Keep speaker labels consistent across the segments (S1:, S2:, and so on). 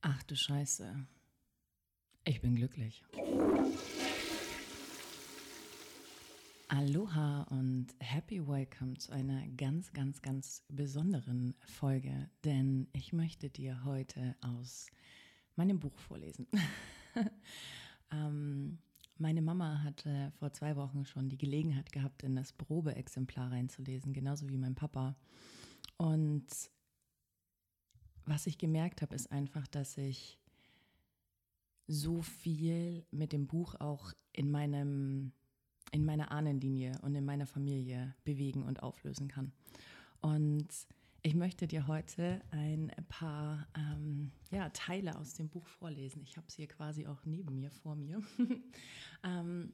S1: Ach du Scheiße. Ich bin glücklich. Aloha und happy welcome zu einer ganz, ganz, ganz besonderen Folge, denn ich möchte dir heute aus meinem Buch vorlesen. ähm, meine Mama hatte vor zwei Wochen schon die Gelegenheit gehabt, in das Probeexemplar reinzulesen, genauso wie mein Papa. Und was ich gemerkt habe, ist einfach, dass ich so viel mit dem Buch auch in meinem in meiner Ahnenlinie und in meiner Familie bewegen und auflösen kann. Und ich möchte dir heute ein paar ähm, ja, Teile aus dem Buch vorlesen. Ich habe es hier quasi auch neben mir, vor mir. ähm,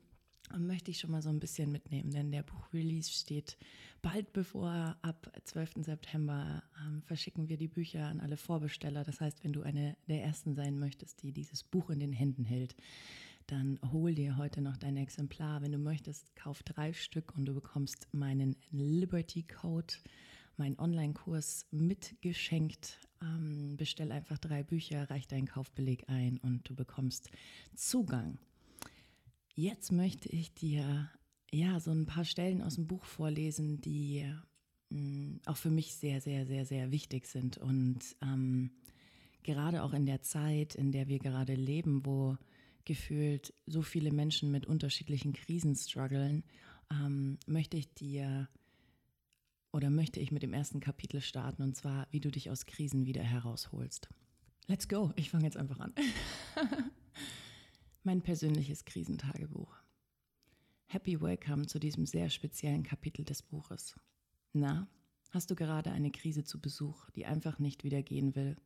S1: möchte ich schon mal so ein bisschen mitnehmen, denn der Buchrelease steht bald bevor. Ab 12. September ähm, verschicken wir die Bücher an alle Vorbesteller. Das heißt, wenn du eine der ersten sein möchtest, die dieses Buch in den Händen hält, dann hol dir heute noch dein Exemplar. Wenn du möchtest, kauf drei Stück und du bekommst meinen Liberty Code, meinen Online-Kurs mitgeschenkt. Ähm, bestell einfach drei Bücher, reich deinen Kaufbeleg ein und du bekommst Zugang Jetzt möchte ich dir ja so ein paar Stellen aus dem Buch vorlesen, die mh, mm, auch für mich sehr, sehr, sehr, sehr wichtig sind. Und ähm, gerade auch in der Zeit, in der wir gerade leben, wo gefühlt so viele Menschen mit unterschiedlichen Krisen strugglen, ähm, möchte ich dir oder möchte ich mit dem ersten Kapitel starten und zwar, wie du dich aus Krisen wieder herausholst. Let's go, ich fange jetzt einfach an. Mein persönliches Krisentagebuch. Happy Welcome zu diesem sehr speziellen Kapitel des Buches. Na, hast du gerade eine Krise zu Besuch, die einfach nicht wieder gehen will?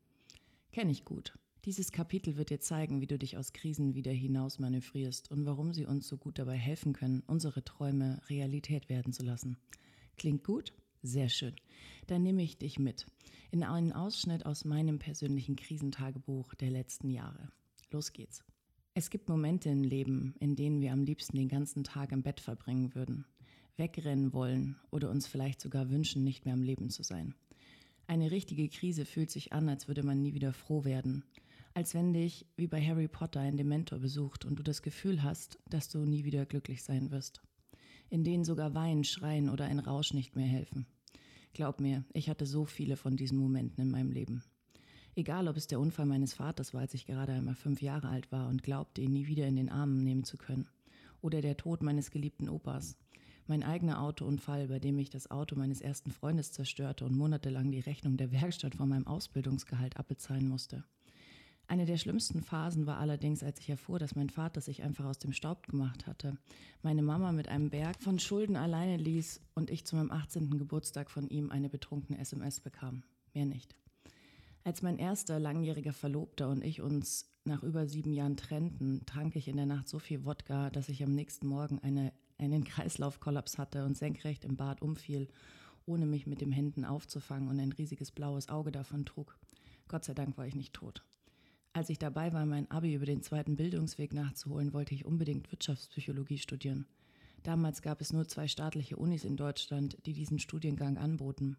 S1: Kenn ich gut. Dieses Kapitel wird dir zeigen, wie du dich aus Krisen wieder hinaus manövrierst und warum sie uns so gut dabei helfen können, unsere Träume Realität werden zu lassen. Klingt gut? Sehr schön. Dann nehme ich dich mit in einen Ausschnitt aus meinem persönlichen Krisentagebuch der letzten Jahre. Los geht's. Es gibt Momente im Leben, in denen wir am liebsten den ganzen Tag im Bett verbringen würden, wegrennen wollen oder uns vielleicht sogar wünschen, nicht mehr am Leben zu sein. Eine richtige Krise fühlt sich an, als würde man nie wieder froh werden. Als wenn dich, wie bei Harry Potter, ein Dementor besucht und du das Gefühl hast, dass du nie wieder glücklich sein wirst. In denen sogar Weinen, Schreien oder ein Rausch nicht mehr helfen. Glaub mir, ich hatte so viele von diesen Momenten in meinem Leben. Egal, ob es der Unfall meines Vaters war, als ich gerade einmal fünf Jahre alt war und glaubte, ihn nie wieder in den Armen nehmen zu können. Oder der Tod meines geliebten Opas. Mein eigener Autounfall, bei dem ich das Auto meines ersten Freundes zerstörte und monatelang die Rechnung der Werkstatt von meinem Ausbildungsgehalt abbezahlen musste. Eine der schlimmsten Phasen war allerdings, als ich erfuhr, dass mein Vater sich einfach aus dem Staub gemacht hatte, meine Mama mit einem Berg von Schulden alleine ließ und ich zu meinem 18. Geburtstag von ihm eine betrunkene SMS bekam. Mehr nicht. Als mein erster langjähriger Verlobter und ich uns nach über sieben Jahren trennten, trank ich in der Nacht so viel Wodka, dass ich am nächsten Morgen eine, einen Kreislaufkollaps hatte und senkrecht im Bad umfiel, ohne mich mit den Händen aufzufangen und ein riesiges blaues Auge davon trug. Gott sei Dank war ich nicht tot. Als ich dabei war, mein Abi über den zweiten Bildungsweg nachzuholen, wollte ich unbedingt Wirtschaftspsychologie studieren. Damals gab es nur zwei staatliche Unis in Deutschland, die diesen Studiengang anboten.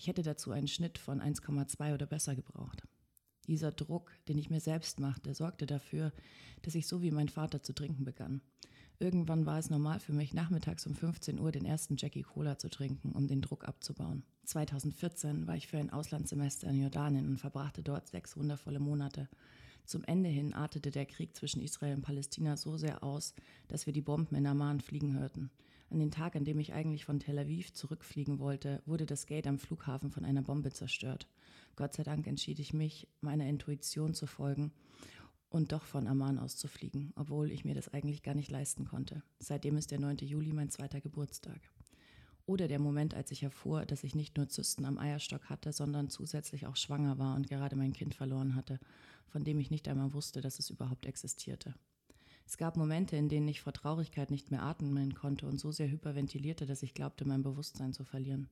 S1: Ich hätte dazu einen Schnitt von 1,2 oder besser gebraucht. Dieser Druck, den ich mir selbst machte, sorgte dafür, dass ich so wie mein Vater zu trinken begann. Irgendwann war es normal für mich, nachmittags um 15 Uhr den ersten Jackie Cola zu trinken, um den Druck abzubauen. 2014 war ich für ein Auslandssemester in Jordanien und verbrachte dort sechs wundervolle Monate. Zum Ende hin artete der Krieg zwischen Israel und Palästina so sehr aus, dass wir die Bomben in Amman fliegen hörten. An den Tag, an dem ich eigentlich von Tel Aviv zurückfliegen wollte, wurde das Gate am Flughafen von einer Bombe zerstört. Gott sei Dank entschied ich mich, meiner Intuition zu folgen und doch von Amman aus zu fliegen, obwohl ich mir das eigentlich gar nicht leisten konnte. Seitdem ist der 9. Juli mein zweiter Geburtstag. Oder der Moment, als ich erfuhr, dass ich nicht nur Zysten am Eierstock hatte, sondern zusätzlich auch schwanger war und gerade mein Kind verloren hatte, von dem ich nicht einmal wusste, dass es überhaupt existierte. Es gab Momente, in denen ich vor Traurigkeit nicht mehr atmen konnte und so sehr hyperventilierte, dass ich glaubte, mein Bewusstsein zu verlieren.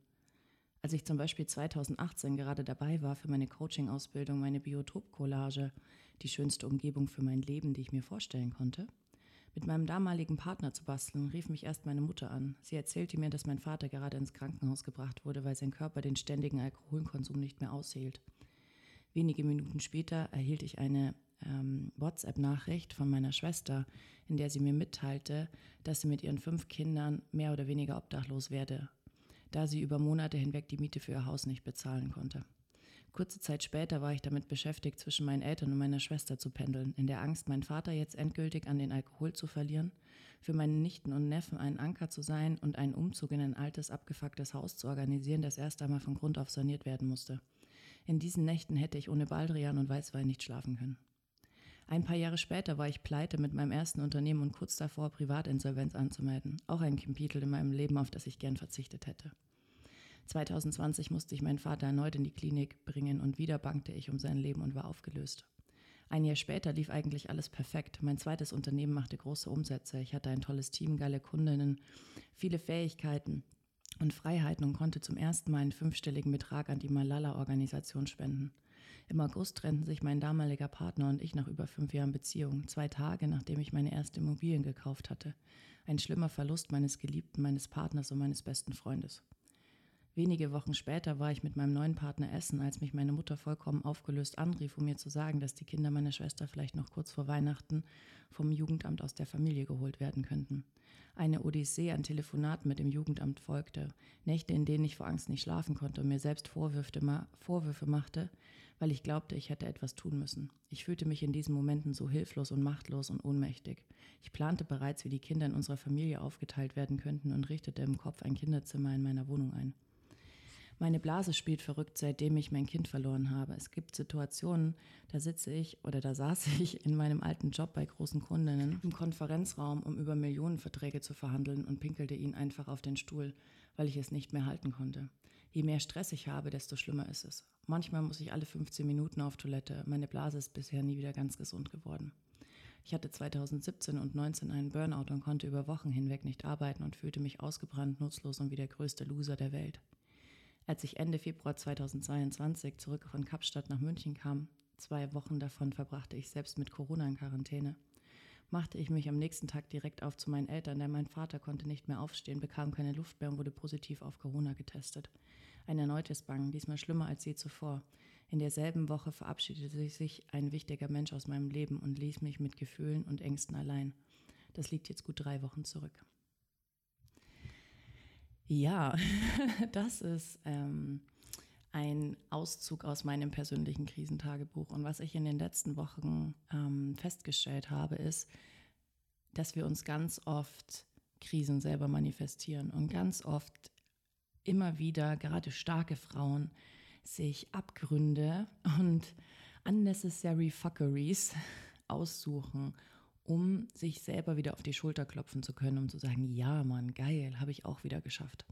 S1: Als ich zum Beispiel 2018 gerade dabei war, für meine Coaching-Ausbildung meine Biotop-Collage, die schönste Umgebung für mein Leben, die ich mir vorstellen konnte, mit meinem damaligen Partner zu basteln, rief mich erst meine Mutter an. Sie erzählte mir, dass mein Vater gerade ins Krankenhaus gebracht wurde, weil sein Körper den ständigen Alkoholkonsum nicht mehr aushielt. Wenige Minuten später erhielt ich eine ähm, WhatsApp-Nachricht von meiner Schwester, in der sie mir mitteilte, dass sie mit ihren fünf Kindern mehr oder weniger obdachlos werde, da sie über Monate hinweg die Miete für ihr Haus nicht bezahlen konnte. Kurze Zeit später war ich damit beschäftigt, zwischen meinen Eltern und meiner Schwester zu pendeln, in der Angst, meinen Vater jetzt endgültig an den Alkohol zu verlieren, für meine Nichten und Neffen ein Anker zu sein und einen Umzug in ein altes, abgefucktes Haus zu organisieren, das erst einmal von Grund auf saniert werden musste. In diesen Nächten hätte ich ohne Baldrian und Weißwein nicht schlafen können. Ein paar Jahre später war ich pleite mit meinem ersten Unternehmen und kurz davor, Privatinsolvenz anzumelden. Auch ein Kapitel in meinem Leben, auf das ich gern verzichtet hätte. 2020 musste ich meinen Vater erneut in die Klinik bringen und wieder bangte ich um sein Leben und war aufgelöst. Ein Jahr später lief eigentlich alles perfekt. Mein zweites Unternehmen machte große Umsätze. Ich hatte ein tolles Team, geile Kundinnen, viele Fähigkeiten und Freiheiten und konnte zum ersten Mal einen fünfstelligen Betrag an die Malala-Organisation spenden. Im August trennten sich mein damaliger Partner und ich nach über fünf Jahren Beziehung, zwei Tage nachdem ich meine erste Immobilien gekauft hatte. Ein schlimmer Verlust meines Geliebten, meines Partners und meines besten Freundes. Wenige Wochen später war ich mit meinem neuen Partner essen, als mich meine Mutter vollkommen aufgelöst anrief, um mir zu sagen, dass die Kinder meiner Schwester vielleicht noch kurz vor Weihnachten vom Jugendamt aus der Familie geholt werden könnten. Eine Odyssee an Telefonaten mit dem Jugendamt folgte, Nächte, in denen ich vor Angst nicht schlafen konnte und mir selbst Vorwürfe, Vorwürfe machte, weil ich glaubte, ich hätte etwas tun müssen. Ich fühlte mich in diesen Momenten so hilflos und machtlos und ohnmächtig. Ich plante bereits, wie die Kinder in unserer Familie aufgeteilt werden könnten und richtete im Kopf ein Kinderzimmer in meiner Wohnung ein. Meine Blase spielt verrückt, seitdem ich mein Kind verloren habe. Es gibt Situationen, da sitze ich oder da saß ich in meinem alten Job bei großen Kundinnen im Konferenzraum, um über Millionenverträge zu verhandeln und pinkelte ihnen einfach auf den Stuhl, weil ich es nicht mehr halten konnte. Je mehr Stress ich habe, desto schlimmer ist es. Manchmal muss ich alle 15 Minuten auf Toilette. Meine Blase ist bisher nie wieder ganz gesund geworden. Ich hatte 2017 und 19 einen Burnout und konnte über Wochen hinweg nicht arbeiten und fühlte mich ausgebrannt, nutzlos und wie der größte Loser der Welt. Als ich Ende Februar 2022 zurück von Kapstadt nach München kam, zwei Wochen davon verbrachte ich selbst mit Corona in Quarantäne, machte ich mich am nächsten Tag direkt auf zu meinen Eltern, denn mein Vater konnte nicht mehr aufstehen, bekam keine Luft mehr und wurde positiv auf Corona getestet. Ein erneutes Bangen, diesmal schlimmer als je zuvor. In derselben Woche verabschiedete sich ein wichtiger Mensch aus meinem Leben und ließ mich mit Gefühlen und Ängsten allein. Das liegt jetzt gut drei Wochen zurück. Ja, das ist ähm, ein Auszug aus meinem persönlichen Krisentagebuch. Und was ich in den letzten Wochen ähm, festgestellt habe, ist, dass wir uns ganz oft Krisen selber manifestieren und ganz oft immer wieder, gerade starke Frauen, sich Abgründe und unnecessary fuckeries aussuchen, um sich selber wieder auf die Schulter klopfen zu können, um zu sagen, ja, Mann, geil, habe ich auch wieder geschafft.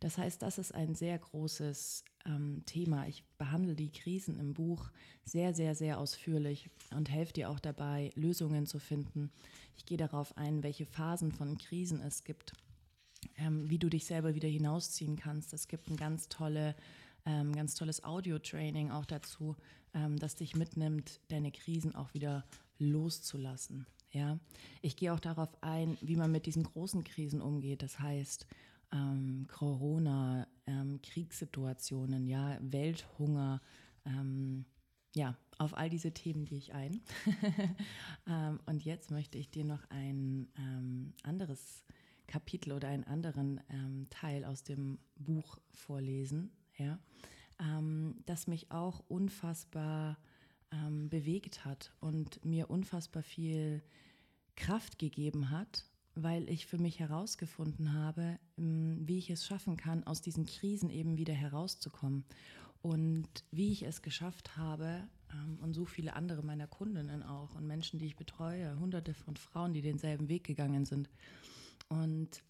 S1: Das heißt, das ist ein sehr großes ähm, Thema. Ich behandle die Krisen im Buch sehr, sehr, sehr ausführlich und helfe dir auch dabei, Lösungen zu finden. Ich gehe darauf ein, welche Phasen von Krisen es gibt, ähm, wie du dich selber wieder hinausziehen kannst. Es gibt ein ganz tolle ähm, ganz tolles Audio-Training auch dazu, ähm, das dich mitnimmt, deine Krisen auch wieder loszulassen. Ja, ich gehe auch darauf ein, wie man mit diesen großen Krisen umgeht. Das heißt, ähm, Corona, ähm, Kriegssituationen, ja, Welthunger, ähm, ja, auf all diese Themen gehe ich ein. ähm, und jetzt möchte ich dir noch ein ähm, anderes Kapitel oder einen anderen ähm, Teil aus dem Buch vorlesen, ja, das mich auch unfassbar bewegt hat und mir unfassbar viel Kraft gegeben hat, weil ich für mich herausgefunden habe, ähm, wie ich es schaffen kann, aus diesen Krisen eben wieder herauszukommen. Und wie ich es geschafft habe, ähm, und so viele andere meiner Kundinnen auch und Menschen, die ich betreue, hunderte von Frauen, die denselben Weg gegangen sind. Und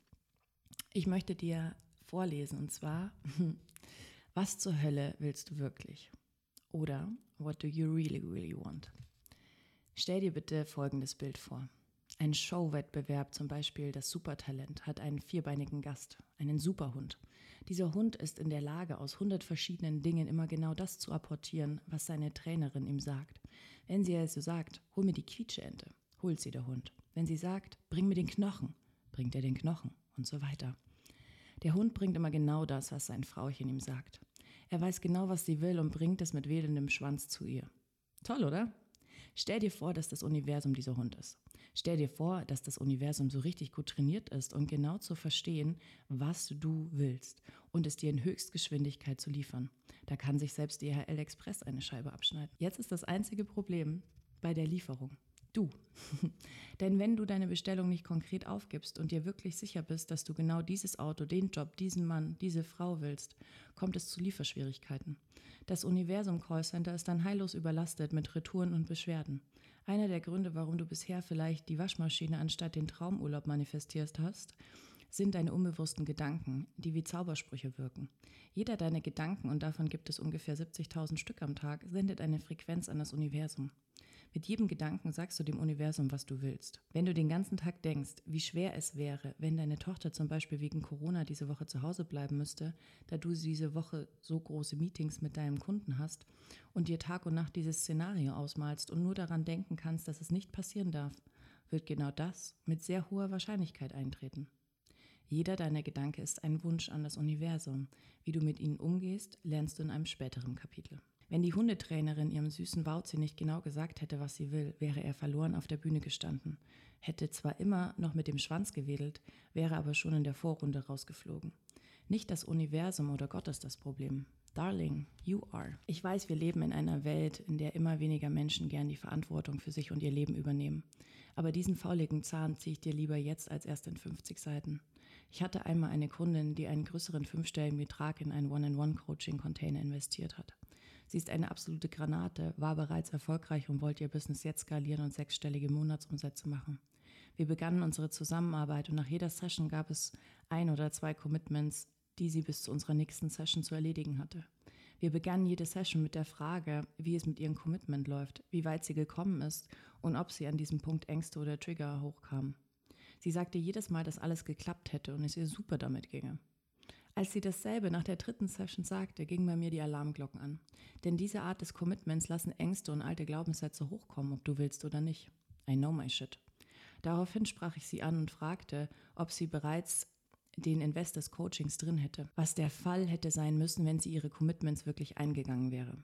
S1: ich möchte dir vorlesen, und zwar, was zur Hölle willst du wirklich? Oder, what do you really, really want? Stell dir bitte folgendes Bild vor. Ein Showwettbewerb, zum Beispiel das Supertalent, hat einen vierbeinigen Gast, einen Superhund. Dieser Hund ist in der Lage, aus hundert verschiedenen Dingen immer genau das zu apportieren, was seine Trainerin ihm sagt. Wenn sie also sagt, hol mir die Quietscheente, holt sie der Hund. Wenn sie sagt, bring mir den Knochen, bringt er den Knochen und so weiter. Der Hund bringt immer genau das, was sein Frauchen ihm sagt. Er weiß genau, was sie will und bringt es mit wedelndem Schwanz zu ihr. Toll, oder? Stell dir vor, dass das Universum dieser Hund ist. Stell dir vor, dass das Universum so richtig gut trainiert ist und genau zu verstehen, was du willst und es dir in Höchstgeschwindigkeit zu liefern. Da kann sich selbst DHL Express eine Scheibe abschneiden. Jetzt ist das einzige Problem bei der Lieferung. Du. Denn wenn du deine Bestellung nicht konkret aufgibst und dir wirklich sicher bist, dass du genau dieses Auto, den Job, diesen Mann, diese Frau willst, kommt es zu Lieferschwierigkeiten. Das Universum Callcenter ist dann heillos überlastet mit Retouren und Beschwerden. Einer der Gründe, warum du bisher vielleicht die Waschmaschine anstatt den Traumurlaub manifestierst hast, sind deine unbewussten Gedanken, die wie Zaubersprüche wirken. Jeder deiner Gedanken, und davon gibt es ungefähr 70.000 Stück am Tag, sendet eine Frequenz an das Universum. Mit jedem Gedanken sagst du dem Universum, was du willst. Wenn du den ganzen Tag denkst, wie schwer es wäre, wenn deine Tochter zum Beispiel wegen Corona diese Woche zu Hause bleiben müsste, da du diese Woche so große Meetings mit deinem Kunden hast und dir Tag und Nacht dieses Szenario ausmalst und nur daran denken kannst, dass es nicht passieren darf, wird genau das mit sehr hoher Wahrscheinlichkeit eintreten. Jeder deiner Gedanke ist ein Wunsch an das Universum. Wie du mit ihnen umgehst, lernst du in einem späteren Kapitel. Wenn die Hundetrainerin ihrem süßen Bauzi nicht genau gesagt hätte, was sie will, wäre er verloren auf der Bühne gestanden, hätte zwar immer noch mit dem Schwanz gewedelt, wäre aber schon in der Vorrunde rausgeflogen. Nicht das Universum oder Gott ist das Problem. Darling, you are. Ich weiß, wir leben in einer Welt, in der immer weniger Menschen gern die Verantwortung für sich und ihr Leben übernehmen. Aber diesen fauligen Zahn ziehe ich dir lieber jetzt als erst in 50 Seiten. Ich hatte einmal eine Kundin, die einen größeren fünfstelligen Betrag in einen One-on-One-Coaching-Container investiert hat. Sie ist eine absolute Granate, war bereits erfolgreich und wollte ihr Business jetzt skalieren und sechsstellige Monatsumsätze machen. Wir begannen unsere Zusammenarbeit und nach jeder Session gab es ein oder zwei Commitments, die sie bis zu unserer nächsten Session zu erledigen hatte. Wir begannen jede Session mit der Frage, wie es mit ihrem Commitment läuft, wie weit sie gekommen ist und ob sie an diesem Punkt Ängste oder Trigger hochkamen. Sie sagte jedes Mal, dass alles geklappt hätte und es ihr super damit ginge. Als sie dasselbe nach der dritten Session sagte, gingen bei mir die Alarmglocken an. Denn diese Art des Commitments lassen Ängste und alte Glaubenssätze hochkommen, ob du willst oder nicht. I know my shit. Daraufhin sprach ich sie an und fragte, ob sie bereits den Invest des Coachings drin hätte, was der Fall hätte sein müssen, wenn sie ihre Commitments wirklich eingegangen wäre.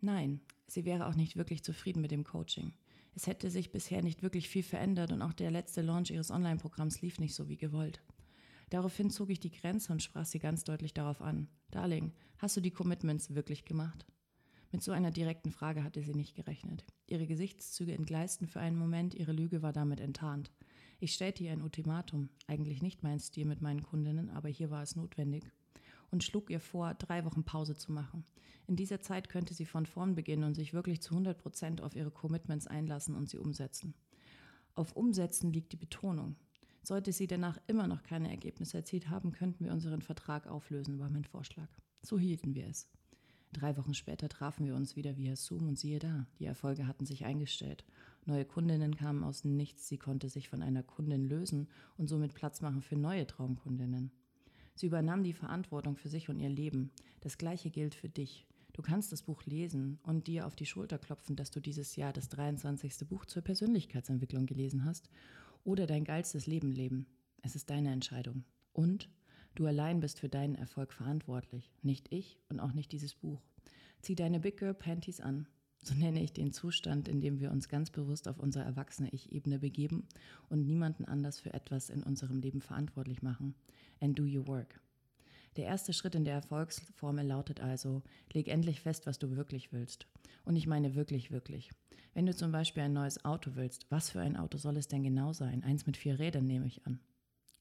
S1: Nein, sie wäre auch nicht wirklich zufrieden mit dem Coaching. Es hätte sich bisher nicht wirklich viel verändert und auch der letzte Launch ihres Online-Programms lief nicht so wie gewollt. Daraufhin zog ich die Grenze und sprach sie ganz deutlich darauf an. Darling, hast du die Commitments wirklich gemacht? Mit so einer direkten Frage hatte sie nicht gerechnet. Ihre Gesichtszüge entgleisten für einen Moment, ihre Lüge war damit enttarnt. Ich stellte ihr ein Ultimatum, eigentlich nicht mein Stil mit meinen Kundinnen, aber hier war es notwendig, und schlug ihr vor, drei Wochen Pause zu machen. In dieser Zeit könnte sie von vorn beginnen und sich wirklich zu 100 Prozent auf ihre Commitments einlassen und sie umsetzen. Auf Umsetzen liegt die Betonung. Sollte sie danach immer noch keine Ergebnisse erzielt haben, könnten wir unseren Vertrag auflösen, war mein Vorschlag. So hielten wir es. Drei Wochen später trafen wir uns wieder via Zoom und siehe da, die Erfolge hatten sich eingestellt. Neue Kundinnen kamen aus Nichts, sie konnte sich von einer Kundin lösen und somit Platz machen für neue Traumkundinnen. Sie übernahm die Verantwortung für sich und ihr Leben. Das gleiche gilt für dich. Du kannst das Buch lesen und dir auf die Schulter klopfen, dass du dieses Jahr das 23. Buch zur Persönlichkeitsentwicklung gelesen hast oder dein geilstes Leben leben. Es ist deine Entscheidung. Und du allein bist für deinen Erfolg verantwortlich. Nicht ich und auch nicht dieses Buch. Zieh deine Big Girl Panties an. So nenne ich den Zustand, in dem wir uns ganz bewusst auf unsere erwachsene Ich-Ebene begeben und niemanden anders für etwas in unserem Leben verantwortlich machen. And do your work. Der erste Schritt in der Erfolgsformel lautet also, leg endlich fest, was du wirklich willst. Und ich meine wirklich, wirklich. Wenn du zum Beispiel ein neues Auto willst, was für ein Auto soll es denn genau sein? Eins mit vier Rädern nehme ich an.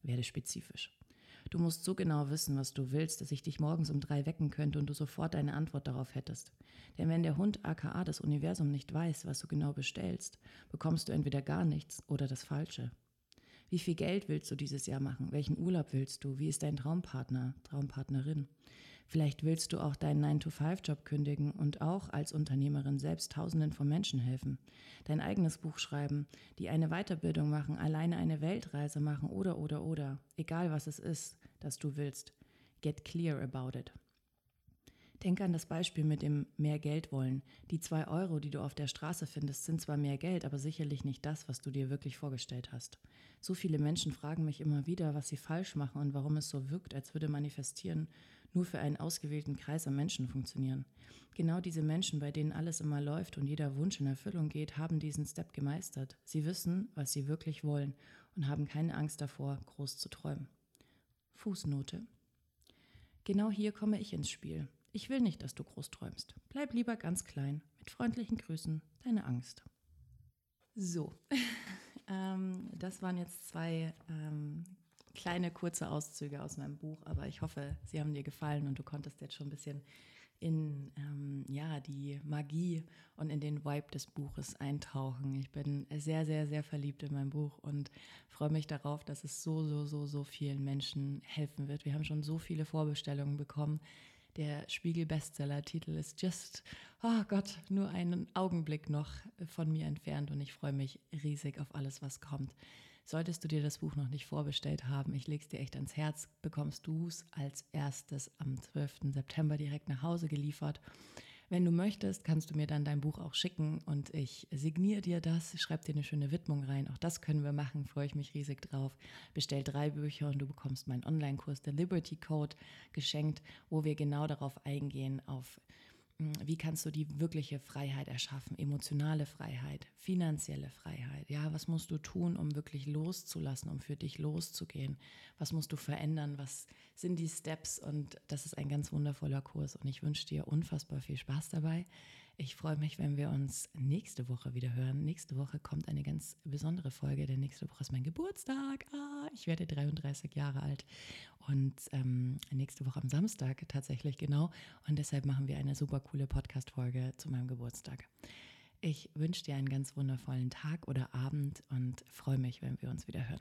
S1: Werde spezifisch. Du musst so genau wissen, was du willst, dass ich dich morgens um drei wecken könnte und du sofort eine Antwort darauf hättest. Denn wenn der Hund aka das Universum nicht weiß, was du genau bestellst, bekommst du entweder gar nichts oder das Falsche. Wie viel Geld willst du dieses Jahr machen? Welchen Urlaub willst du? Wie ist dein Traumpartner, Traumpartnerin? Vielleicht willst du auch deinen 9-to-5-Job kündigen und auch als Unternehmerin selbst Tausenden von Menschen helfen. Dein eigenes Buch schreiben, die eine Weiterbildung machen, alleine eine Weltreise machen oder, oder, oder. Egal was es ist, das du willst. Get clear about it. Denke an das Beispiel mit dem mehr Geld wollen. Die zwei Euro, die du auf der Straße findest, sind zwar mehr Geld, aber sicherlich nicht das, was du dir wirklich vorgestellt hast. So viele Menschen fragen mich immer wieder, was sie falsch machen und warum es so wirkt, als würde manifestieren nur für einen ausgewählten Kreis an Menschen funktionieren. Genau diese Menschen, bei denen alles immer läuft und jeder Wunsch in Erfüllung geht, haben diesen Step gemeistert. Sie wissen, was sie wirklich wollen und haben keine Angst davor, groß zu träumen. Fußnote. Genau hier komme ich ins Spiel. Ich will nicht, dass du groß träumst. Bleib lieber ganz klein. Mit freundlichen Grüßen, deine Angst. So, ähm, das waren jetzt zwei ähm, kleine kurze Auszüge aus meinem Buch, aber ich hoffe, sie haben dir gefallen und du konntest jetzt schon ein bisschen in ähm, ja, die Magie und in den Vibe des Buches eintauchen. Ich bin sehr, sehr, sehr verliebt in mein Buch und freue mich darauf, dass es so, so, so, so vielen Menschen helfen wird. Wir haben schon so viele Vorbestellungen bekommen. Der Spiegel-Bestseller-Titel ist just, oh Gott, nur einen Augenblick noch von mir entfernt und ich freue mich riesig auf alles, was kommt. Solltest du dir das Buch noch nicht vorbestellt haben, ich lege es dir echt ans Herz, bekommst du es als erstes am 12. September direkt nach Hause geliefert. Wenn du möchtest, kannst du mir dann dein Buch auch schicken und ich signiere dir das, schreib dir eine schöne Widmung rein. Auch das können wir machen, freue ich mich riesig drauf. Bestell drei Bücher und du bekommst meinen Online-Kurs, der Liberty Code, geschenkt, wo wir genau darauf eingehen, auf wie kannst du die wirkliche Freiheit erschaffen, emotionale Freiheit, finanzielle Freiheit? Ja, was musst du tun, um wirklich loszulassen, um für dich loszugehen? Was musst du verändern? Was sind die Steps? Und das ist ein ganz wundervoller Kurs und ich wünsche dir unfassbar viel Spaß dabei. Ich freue mich, wenn wir uns nächste Woche wieder hören. Nächste Woche kommt eine ganz besondere Folge, denn nächste Woche ist mein Geburtstag. Ah, ich werde 33 Jahre alt und ähm, nächste Woche am Samstag tatsächlich genau. Und deshalb machen wir eine super coole Podcast-Folge zu meinem Geburtstag. Ich wünsche dir einen ganz wundervollen Tag oder Abend und freue mich, wenn wir uns wieder hören.